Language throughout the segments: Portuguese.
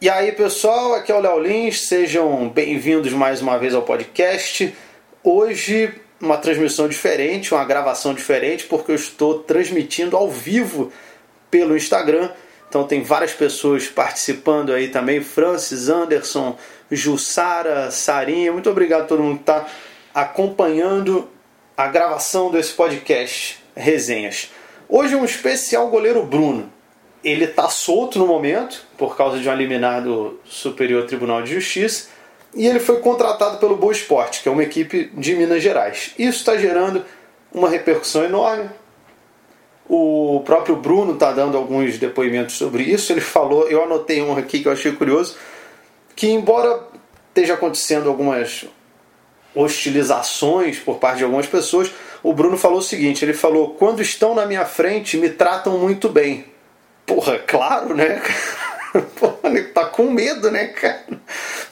E aí, pessoal, aqui é o Léo Lins, sejam bem-vindos mais uma vez ao podcast. Hoje, uma transmissão diferente, uma gravação diferente, porque eu estou transmitindo ao vivo pelo Instagram. Então, tem várias pessoas participando aí também: Francis, Anderson, Jussara, Sarinha. Muito obrigado a todo mundo que está acompanhando a gravação desse podcast Resenhas. Hoje, um especial goleiro Bruno ele está solto no momento, por causa de um liminar do Superior Tribunal de Justiça, e ele foi contratado pelo Boa Esporte, que é uma equipe de Minas Gerais. Isso está gerando uma repercussão enorme. O próprio Bruno está dando alguns depoimentos sobre isso. Ele falou, eu anotei um aqui que eu achei curioso, que embora esteja acontecendo algumas hostilizações por parte de algumas pessoas, o Bruno falou o seguinte: ele falou, quando estão na minha frente, me tratam muito bem Porra, claro, né? Porra, nego tá com medo, né, cara?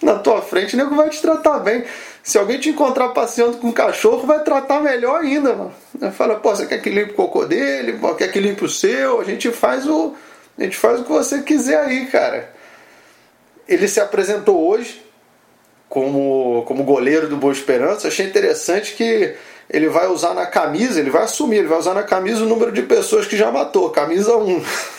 Na tua frente, nego vai te tratar bem. Se alguém te encontrar passeando com um cachorro, vai tratar melhor ainda, mano. Fala, pô, você quer que limpe o cocô dele? Quer que limpe o seu? A gente faz o. A gente faz o que você quiser aí, cara. Ele se apresentou hoje como, como goleiro do Boa Esperança. Achei interessante que ele vai usar na camisa, ele vai assumir, ele vai usar na camisa o número de pessoas que já matou, camisa 1.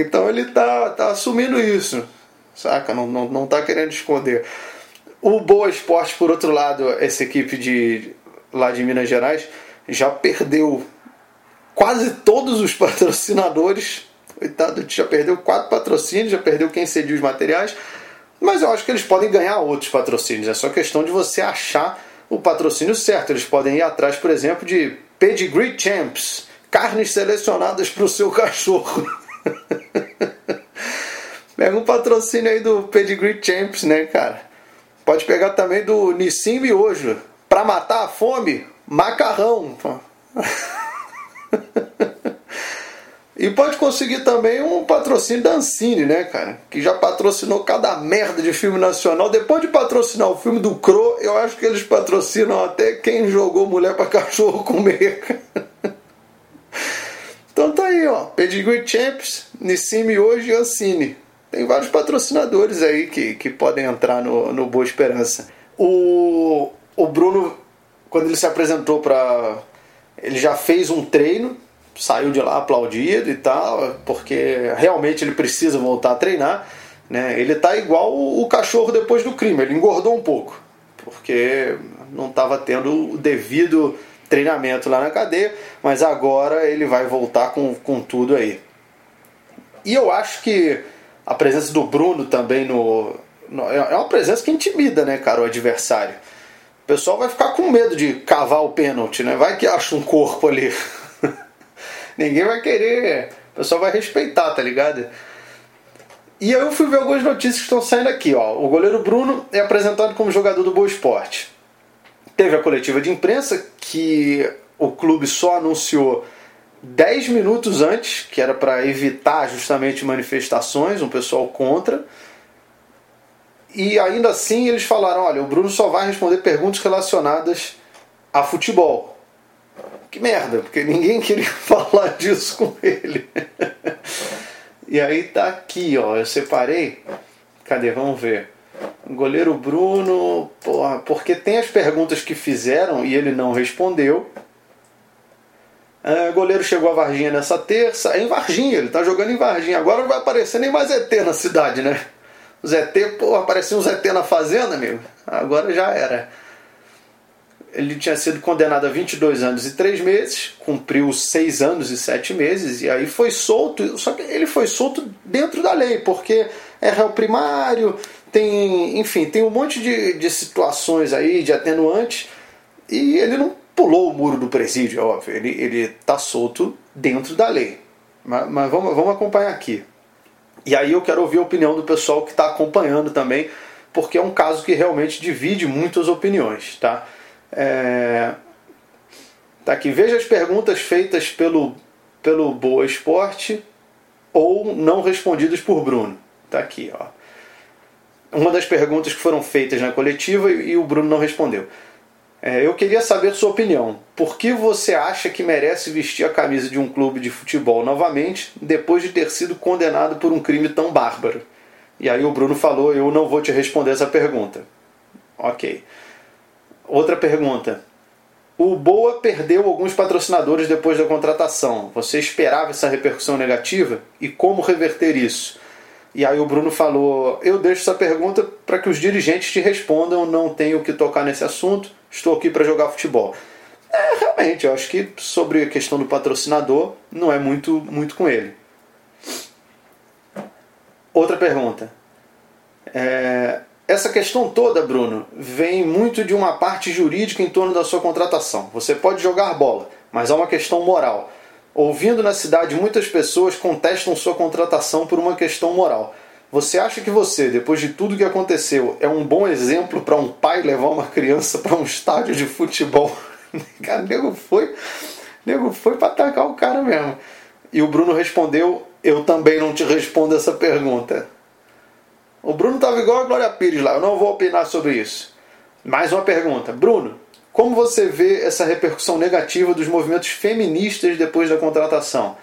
então ele tá, tá assumindo isso, saca? Não, não, não tá querendo esconder. O Boa Esporte, por outro lado, essa equipe de lá de Minas Gerais já perdeu quase todos os patrocinadores. Coitado, já perdeu quatro patrocínios, já perdeu quem cedia os materiais. Mas eu acho que eles podem ganhar outros patrocínios. É só questão de você achar o patrocínio certo. Eles podem ir atrás, por exemplo, de Pedigree Champs, carnes selecionadas para o seu cachorro. Pega um patrocínio aí do Pedigree Champs, né, cara? Pode pegar também do Nissim Miojo. Para matar a fome, macarrão. e pode conseguir também um patrocínio da Ancine, né, cara? Que já patrocinou cada merda de filme nacional. Depois de patrocinar o filme do Cro, eu acho que eles patrocinam até quem jogou mulher para cachorro comer, cara. Então tá aí, ó. Pedigree Champs, Nissime hoje e Ancine. Tem vários patrocinadores aí que, que podem entrar no, no Boa Esperança. O, o Bruno, quando ele se apresentou para. Ele já fez um treino, saiu de lá aplaudido e tal, porque realmente ele precisa voltar a treinar. Né? Ele tá igual o, o cachorro depois do crime, ele engordou um pouco, porque não estava tendo o devido treinamento lá na cadeia, mas agora ele vai voltar com, com tudo aí. E eu acho que a presença do Bruno também no, no, é uma presença que intimida, né, cara, o adversário. O pessoal vai ficar com medo de cavar o pênalti, né? Vai que acha um corpo ali. Ninguém vai querer. O pessoal vai respeitar, tá ligado? E eu fui ver algumas notícias que estão saindo aqui, ó. O goleiro Bruno é apresentado como jogador do Boa Esporte. Teve a coletiva de imprensa que o clube só anunciou 10 minutos antes, que era para evitar justamente manifestações, um pessoal contra. E ainda assim eles falaram: olha, o Bruno só vai responder perguntas relacionadas a futebol. Que merda, porque ninguém queria falar disso com ele. e aí tá aqui, ó, eu separei. Cadê? Vamos ver. Goleiro Bruno, porra, porque tem as perguntas que fizeram e ele não respondeu. É, goleiro chegou a Varginha nessa terça. É em Varginha, ele tá jogando em Varginha. Agora não vai aparecer nem mais ET na cidade, né? Os ET, porra, apareciam uns ET na fazenda, amigo. Agora já era. Ele tinha sido condenado a 22 anos e 3 meses, cumpriu 6 anos e 7 meses, e aí foi solto. Só que ele foi solto dentro da lei, porque é réu primário, tem, enfim, tem um monte de, de situações aí, de atenuantes, e ele não pulou o muro do presídio, é óbvio, ele, ele tá solto dentro da lei. Mas, mas vamos, vamos acompanhar aqui. E aí eu quero ouvir a opinião do pessoal que está acompanhando também, porque é um caso que realmente divide muitas opiniões, tá? É... Tá aqui, veja as perguntas feitas pelo, pelo Boa Esporte ou não respondidas por Bruno. Tá aqui, ó uma das perguntas que foram feitas na coletiva e o Bruno não respondeu. É, eu queria saber sua opinião. Por que você acha que merece vestir a camisa de um clube de futebol novamente depois de ter sido condenado por um crime tão bárbaro? E aí o Bruno falou: Eu não vou te responder essa pergunta. Ok. Outra pergunta. O Boa perdeu alguns patrocinadores depois da contratação. Você esperava essa repercussão negativa? E como reverter isso? E aí o Bruno falou: Eu deixo essa pergunta para que os dirigentes te respondam, não tenho que tocar nesse assunto, estou aqui para jogar futebol. É, realmente, eu acho que sobre a questão do patrocinador, não é muito, muito com ele. Outra pergunta. É, essa questão toda, Bruno, vem muito de uma parte jurídica em torno da sua contratação. Você pode jogar bola, mas há uma questão moral. Ouvindo na cidade, muitas pessoas contestam sua contratação por uma questão moral. Você acha que você, depois de tudo que aconteceu, é um bom exemplo para um pai levar uma criança para um estádio de futebol? Cara, nego foi, nego foi para atacar o cara mesmo. E o Bruno respondeu: Eu também não te respondo essa pergunta. O Bruno estava igual a Glória Pires lá, eu não vou opinar sobre isso. Mais uma pergunta. Bruno, como você vê essa repercussão negativa dos movimentos feministas depois da contratação?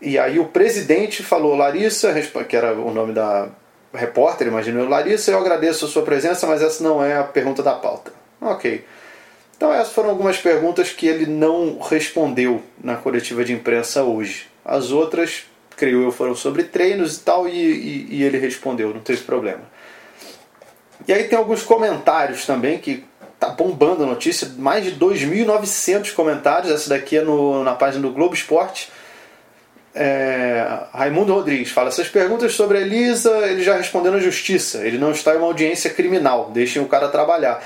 E aí o presidente falou, Larissa, que era o nome da repórter, imagino Larissa, eu agradeço a sua presença, mas essa não é a pergunta da pauta. Ok. Então essas foram algumas perguntas que ele não respondeu na coletiva de imprensa hoje. As outras creio eu, foram sobre treinos e tal, e, e, e ele respondeu, não teve problema. E aí tem alguns comentários também que tá bombando a notícia, mais de 2.900 comentários, essa daqui é no, na página do Globo Esporte. É, Raimundo Rodrigues fala: essas perguntas sobre a Elisa ele já respondeu na justiça, ele não está em uma audiência criminal, deixem o cara trabalhar.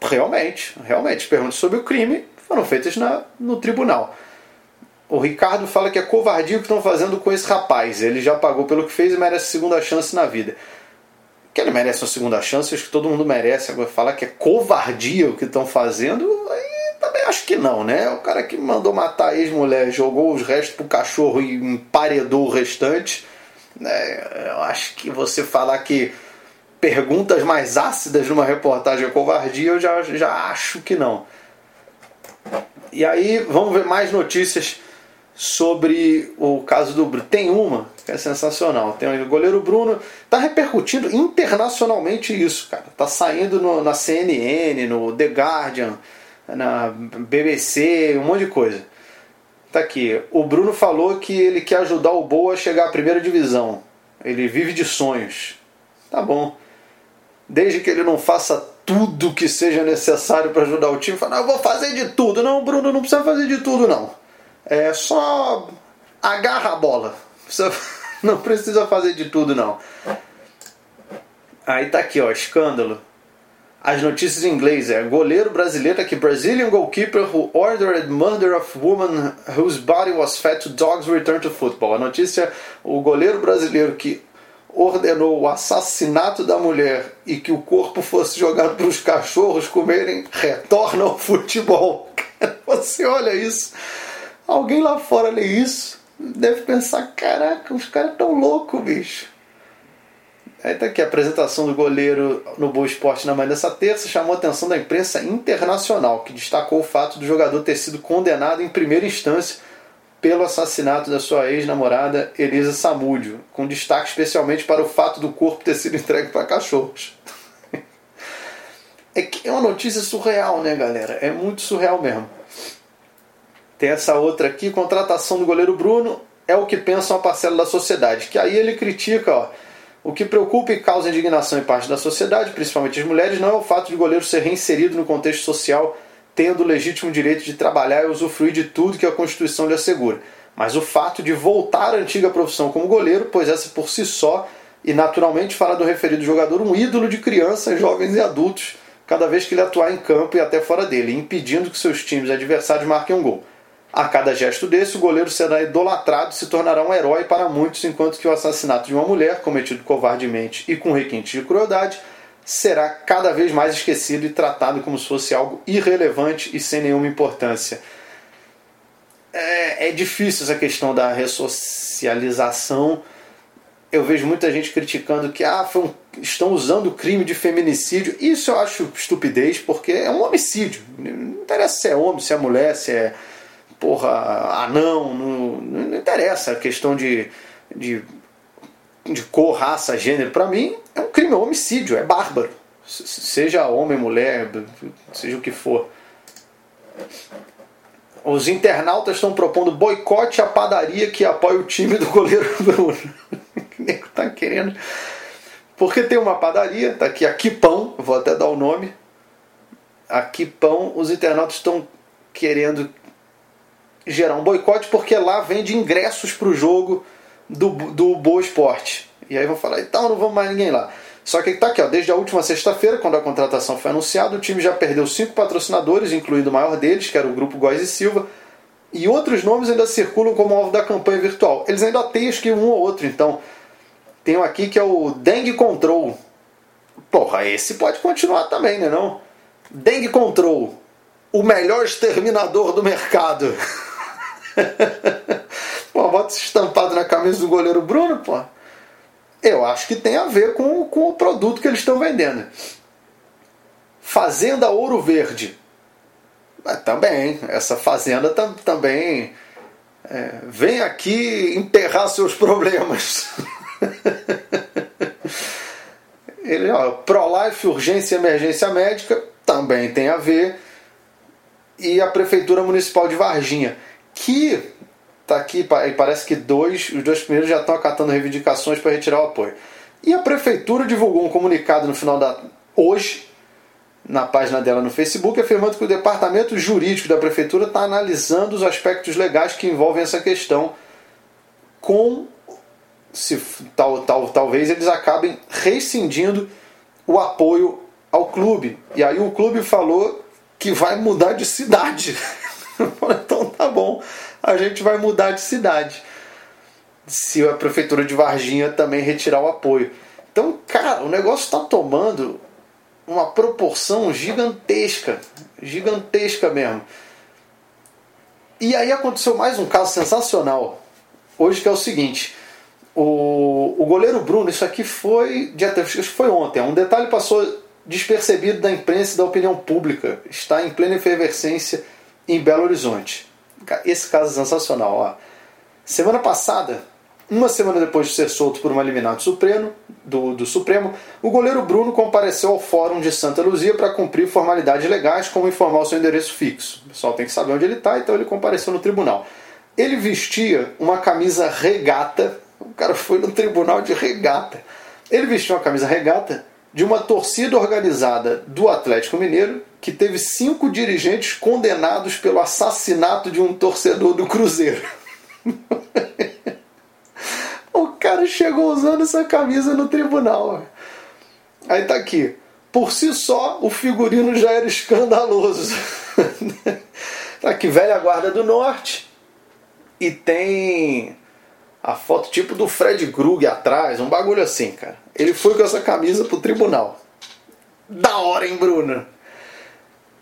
Realmente, realmente, perguntas sobre o crime foram feitas na, no tribunal. O Ricardo fala que é covardia o que estão fazendo com esse rapaz. Ele já pagou pelo que fez e merece segunda chance na vida. Que ele merece uma segunda chance, acho que todo mundo merece. Agora, falar que é covardia o que estão fazendo, aí também acho que não, né? O cara que mandou matar a ex-mulher, jogou os restos pro cachorro e emparedou o restante. Né? Eu acho que você falar que perguntas mais ácidas numa reportagem é covardia, eu já, já acho que não. E aí, vamos ver mais notícias sobre o caso do Bruno. Tem uma que é sensacional. Tem o goleiro Bruno. Tá repercutindo internacionalmente isso, cara. Tá saindo no, na CNN, no The Guardian, na BBC, um monte de coisa. Tá aqui. O Bruno falou que ele quer ajudar o Boa a chegar à primeira divisão. Ele vive de sonhos. Tá bom. Desde que ele não faça tudo que seja necessário para ajudar o time, fala, eu vou fazer de tudo. Não, Bruno, não precisa fazer de tudo, não. É só agarra a bola. Não precisa fazer de tudo não. Aí tá aqui, ó, escândalo. As notícias em inglês é goleiro brasileiro aqui, Brazilian goalkeeper who ordered murder of woman whose body was fed to dogs return to football. A notícia, o goleiro brasileiro que ordenou o assassinato da mulher e que o corpo fosse jogado para os cachorros comerem, retorna ao futebol. Você olha isso Alguém lá fora lê isso, deve pensar: caraca, os caras tão loucos, bicho. Aí tá aqui a apresentação do goleiro no Boa Esporte na manhã dessa terça chamou a atenção da imprensa internacional, que destacou o fato do jogador ter sido condenado em primeira instância pelo assassinato da sua ex-namorada Elisa Samúdio, com destaque especialmente para o fato do corpo ter sido entregue para cachorros. É que é uma notícia surreal, né, galera? É muito surreal mesmo. Tem essa outra aqui, contratação do goleiro Bruno é o que pensa uma parcela da sociedade. Que aí ele critica, ó, o que preocupa e causa indignação em parte da sociedade, principalmente as mulheres, não é o fato de o goleiro ser reinserido no contexto social, tendo o legítimo direito de trabalhar e usufruir de tudo que a Constituição lhe assegura, mas o fato de voltar à antiga profissão como goleiro, pois essa por si só, e naturalmente fala do referido jogador um ídolo de crianças, jovens e adultos, cada vez que ele atuar em campo e até fora dele, impedindo que seus times adversários marquem um gol. A cada gesto desse, o goleiro será idolatrado e se tornará um herói para muitos, enquanto que o assassinato de uma mulher, cometido covardemente e com requintes de crueldade, será cada vez mais esquecido e tratado como se fosse algo irrelevante e sem nenhuma importância. É, é difícil essa questão da ressocialização. eu vejo muita gente criticando que ah, um, estão usando o crime de feminicídio. Isso eu acho estupidez, porque é um homicídio. Não interessa se é homem, se é mulher, se é porra, anão, não, não interessa a questão de, de, de cor, raça, gênero. Para mim é um crime, é um homicídio, é bárbaro. Seja homem, mulher, seja o que for. Os internautas estão propondo boicote à padaria que apoia o time do goleiro Bruno. nego tá querendo. Porque tem uma padaria, tá aqui, aqui Pão, vou até dar o nome. Aqui Pão, os internautas estão querendo gerar um boicote porque lá vende ingressos para o jogo do, do Boa Esporte. E aí vão falar, então não vamos mais ninguém lá. Só que tá aqui, ó, desde a última sexta-feira, quando a contratação foi anunciada, o time já perdeu cinco patrocinadores, incluindo o maior deles, que era o grupo Góes e Silva, e outros nomes ainda circulam como alvo da campanha virtual. Eles ainda têm acho que um ou outro, então tem um aqui que é o Dengue Control. Porra, esse pode continuar também, né não? Dengue Control. O melhor exterminador do mercado. pô, bota esse estampado na camisa do goleiro Bruno, pô. Eu acho que tem a ver com, com o produto que eles estão vendendo. Fazenda Ouro Verde. Mas também, essa fazenda tam, também é, vem aqui enterrar seus problemas. Ele, ó, Pro-Life, urgência e emergência médica, também tem a ver. E a Prefeitura Municipal de Varginha, que tá aqui, parece que dois, os dois primeiros já estão acatando reivindicações para retirar o apoio. E a Prefeitura divulgou um comunicado no final da. hoje, na página dela no Facebook, afirmando que o Departamento Jurídico da Prefeitura está analisando os aspectos legais que envolvem essa questão com se tal, tal, talvez eles acabem rescindindo o apoio ao clube. E aí o clube falou que vai mudar de cidade. então tá bom, a gente vai mudar de cidade. Se a prefeitura de Varginha também retirar o apoio. Então, cara, o negócio está tomando uma proporção gigantesca, gigantesca mesmo. E aí aconteceu mais um caso sensacional hoje que é o seguinte: o, o goleiro Bruno, isso aqui foi, foi ontem, um detalhe passou despercebido da imprensa e da opinião pública. Está em plena efervescência em Belo Horizonte. Esse caso é sensacional. Ó. Semana passada, uma semana depois de ser solto por um eliminado supremo, do, do Supremo, o goleiro Bruno compareceu ao Fórum de Santa Luzia para cumprir formalidades legais, como informar o seu endereço fixo. O pessoal tem que saber onde ele está, então ele compareceu no tribunal. Ele vestia uma camisa regata o cara foi no tribunal de regata. Ele vestiu uma camisa regata de uma torcida organizada do Atlético Mineiro que teve cinco dirigentes condenados pelo assassinato de um torcedor do Cruzeiro. o cara chegou usando essa camisa no tribunal. Aí tá aqui. Por si só, o figurino já era escandaloso. tá aqui, velha guarda do norte. E tem a foto tipo do Fred Krug atrás, um bagulho assim, cara. Ele foi com essa camisa pro tribunal. Da hora, hein, Bruno?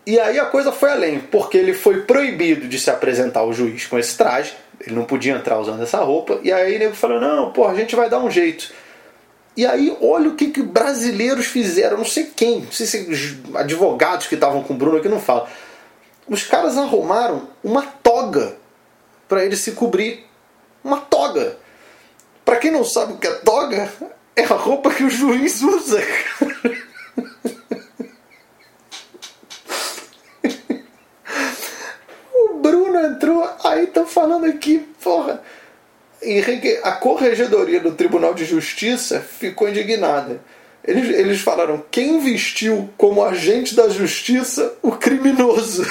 E aí a coisa foi além, porque ele foi proibido de se apresentar ao juiz com esse traje, ele não podia entrar usando essa roupa, e aí ele falou: não, pô, a gente vai dar um jeito. E aí, olha o que, que brasileiros fizeram, não sei quem, não sei se advogados que estavam com o Bruno aqui não falam. Os caras arrumaram uma toga para ele se cobrir uma toga. Para quem não sabe o que é toga, é a roupa que o juiz usa. o Bruno entrou, aí tá falando aqui, porra. A corregedoria do Tribunal de Justiça ficou indignada. Eles, eles falaram: quem vestiu como agente da justiça o criminoso?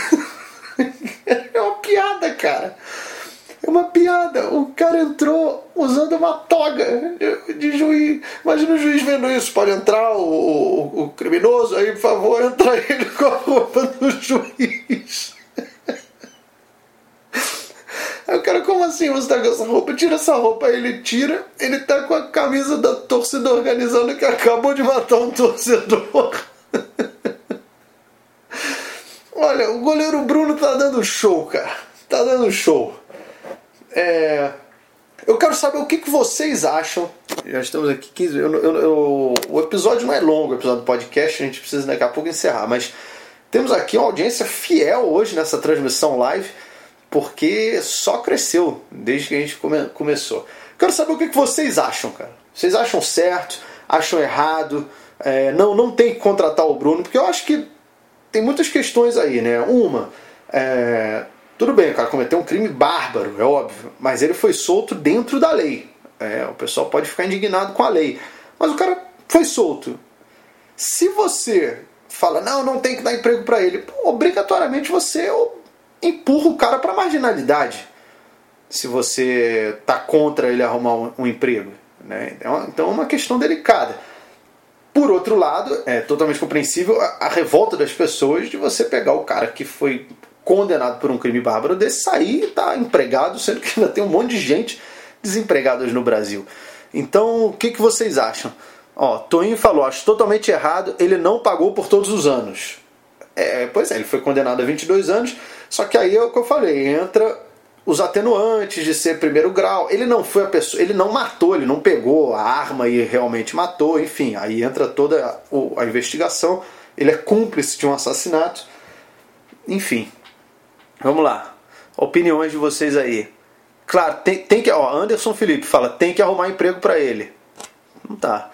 é uma piada, cara. É uma piada. O cara entrou usando uma toga de juiz. Imagina o juiz vendo isso. Pode entrar o, o, o criminoso aí, por favor, entra ele com a roupa do juiz. Aí o cara, como assim você tá com essa roupa? Tira essa roupa. Aí ele tira, ele tá com a camisa da torcida organizando que acabou de matar um torcedor. Olha, o goleiro Bruno tá dando show, cara. Tá dando show. É, eu quero saber o que, que vocês acham Já estamos aqui 15 eu, eu, eu, O episódio não é longo, o episódio do podcast, a gente precisa daqui a pouco encerrar, mas temos aqui uma audiência fiel hoje nessa transmissão live, porque só cresceu desde que a gente come, começou. Quero saber o que vocês acham, cara. Vocês acham certo? Acham errado? É, não, não tem que contratar o Bruno, porque eu acho que tem muitas questões aí, né? Uma, é, tudo bem, o cara cometeu um crime bárbaro, é óbvio, mas ele foi solto dentro da lei. É, o pessoal pode ficar indignado com a lei, mas o cara foi solto. Se você fala, não, não tem que dar emprego para ele, obrigatoriamente você empurra o cara para marginalidade. Se você tá contra ele arrumar um, emprego, né? Então, então é uma questão delicada. Por outro lado, é totalmente compreensível a, a, revolta das pessoas de você pegar o cara que foi condenado por um crime bárbaro desse sair e tá empregado, sendo que ainda tem um monte de gente desempregada no Brasil. Então, o que, que vocês acham? Ó, Toinho falou, acho totalmente errado, ele não pagou por todos os anos. É, pois é, ele foi condenado a 22 anos, só que aí é o que eu falei, entra os atenuantes de ser primeiro grau. Ele não foi a pessoa, ele não matou, ele não pegou a arma e realmente matou, enfim, aí entra toda a, a investigação. Ele é cúmplice de um assassinato. Enfim. Vamos lá. Opiniões de vocês aí. Claro, tem, tem que. Ó, Anderson Felipe fala, tem que arrumar emprego para ele. Não tá.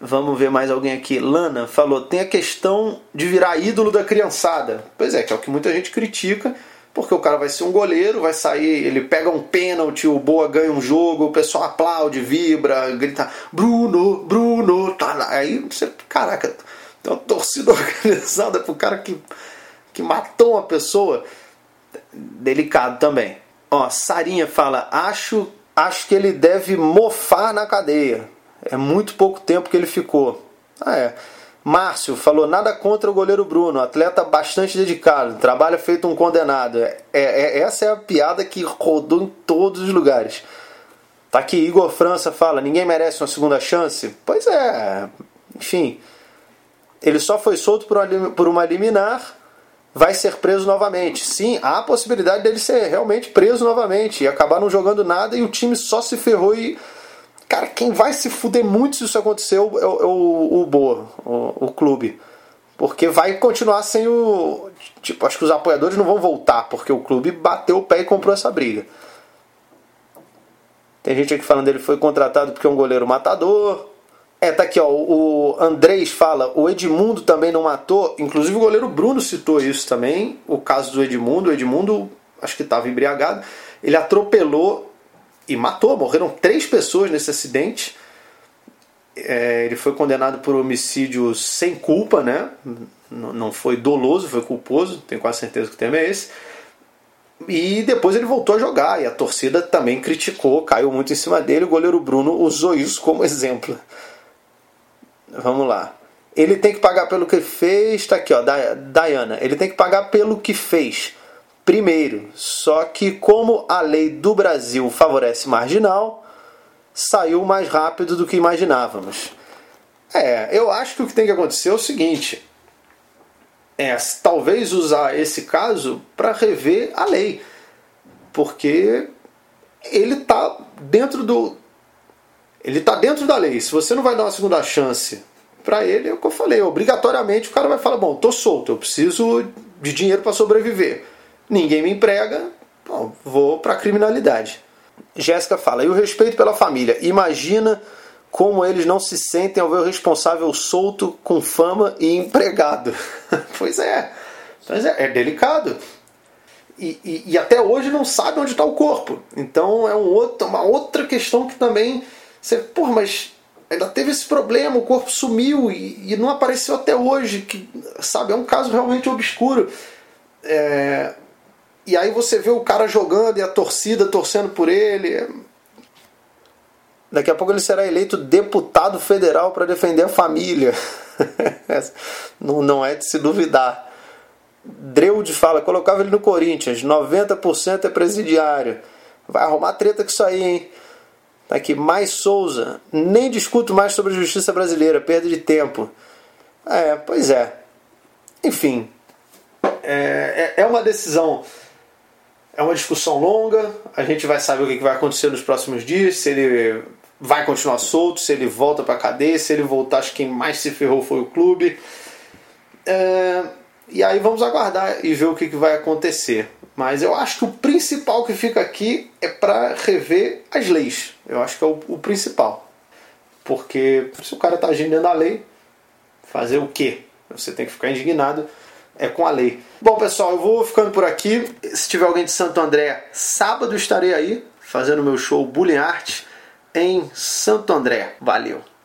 Vamos ver mais alguém aqui. Lana falou: tem a questão de virar ídolo da criançada. Pois é, que é o que muita gente critica porque o cara vai ser um goleiro, vai sair, ele pega um pênalti, o Boa ganha um jogo, o pessoal aplaude, vibra, grita Bruno, Bruno, tá lá. Aí você, caraca, tem uma torcida organizada pro cara que, que matou uma pessoa. Delicado também. Ó, Sarinha fala: acho, acho que ele deve mofar na cadeia. É muito pouco tempo que ele ficou. Ah, é. Márcio falou nada contra o goleiro Bruno, atleta bastante dedicado, trabalho feito um condenado. É, é, é, essa é a piada que rodou em todos os lugares. Tá aqui, Igor França fala: ninguém merece uma segunda chance? Pois é, enfim. Ele só foi solto por uma liminar, vai ser preso novamente. Sim, há a possibilidade dele ser realmente preso novamente e acabar não jogando nada e o time só se ferrou e Cara, quem vai se fuder muito se isso acontecer é o, é o, o Boa, o, o clube. Porque vai continuar sem o. Tipo, acho que os apoiadores não vão voltar, porque o clube bateu o pé e comprou essa briga. Tem gente aqui falando ele foi contratado porque é um goleiro matador. É, tá aqui, ó. O Andrés fala, o Edmundo também não matou. Inclusive o goleiro Bruno citou isso também. O caso do Edmundo. O Edmundo, acho que estava embriagado. Ele atropelou e matou. Morreram três pessoas nesse acidente. É, ele foi condenado por homicídio sem culpa, né? Não foi doloso, foi culposo. Tenho quase certeza que o tema é esse. E depois ele voltou a jogar e a torcida também criticou, caiu muito em cima dele. O goleiro Bruno usou isso como exemplo. Vamos lá. Ele tem que pagar pelo que fez. Tá aqui, ó, Diana. Ele tem que pagar pelo que fez primeiro. Só que, como a lei do Brasil favorece marginal, saiu mais rápido do que imaginávamos. É, eu acho que o que tem que acontecer é o seguinte: é talvez usar esse caso para rever a lei, porque ele está dentro do ele está dentro da lei. Se você não vai dar uma segunda chance para ele, é o que eu falei. Obrigatoriamente o cara vai falar: bom, tô solto, eu preciso de dinheiro para sobreviver ninguém me emprega, bom, vou para a criminalidade. Jéssica fala, e o respeito pela família? Imagina como eles não se sentem ao ver o responsável solto com fama e empregado. pois é, pois é, é delicado. E, e, e, até hoje não sabe onde está o corpo. Então é um outro, uma outra questão que também você, porra, mas ainda teve esse problema, o corpo sumiu e, e não apareceu até hoje, que sabe, é um caso realmente obscuro. É, e aí você vê o cara jogando e a torcida torcendo por ele. Daqui a pouco ele será eleito deputado federal para defender a família. não, não é de se duvidar. Dreude fala, colocava ele no Corinthians, 90% é presidiário. Vai arrumar treta com isso aí, hein? Tá aqui, mais Souza. Nem discuto mais sobre a justiça brasileira, perda de tempo. É, pois é. Enfim, é, é, é uma decisão é uma discussão longa, a gente vai saber o que vai acontecer nos próximos dias, se ele vai continuar solto, se ele volta para cadeia, se ele voltar, acho que quem mais se ferrou foi o clube. É, e aí vamos aguardar e ver o que vai acontecer. Mas eu acho que o principal que fica aqui é para rever as leis. Eu acho que é o, o, principal. Porque se o cara está agindo dentro da lei, fazer o quê? Você tem que ficar indignado é com a lei. Bom, pessoal, eu vou ficando por aqui. Se tiver alguém de Santo André, sábado estarei aí fazendo meu show Bullying Art em Santo André. Valeu!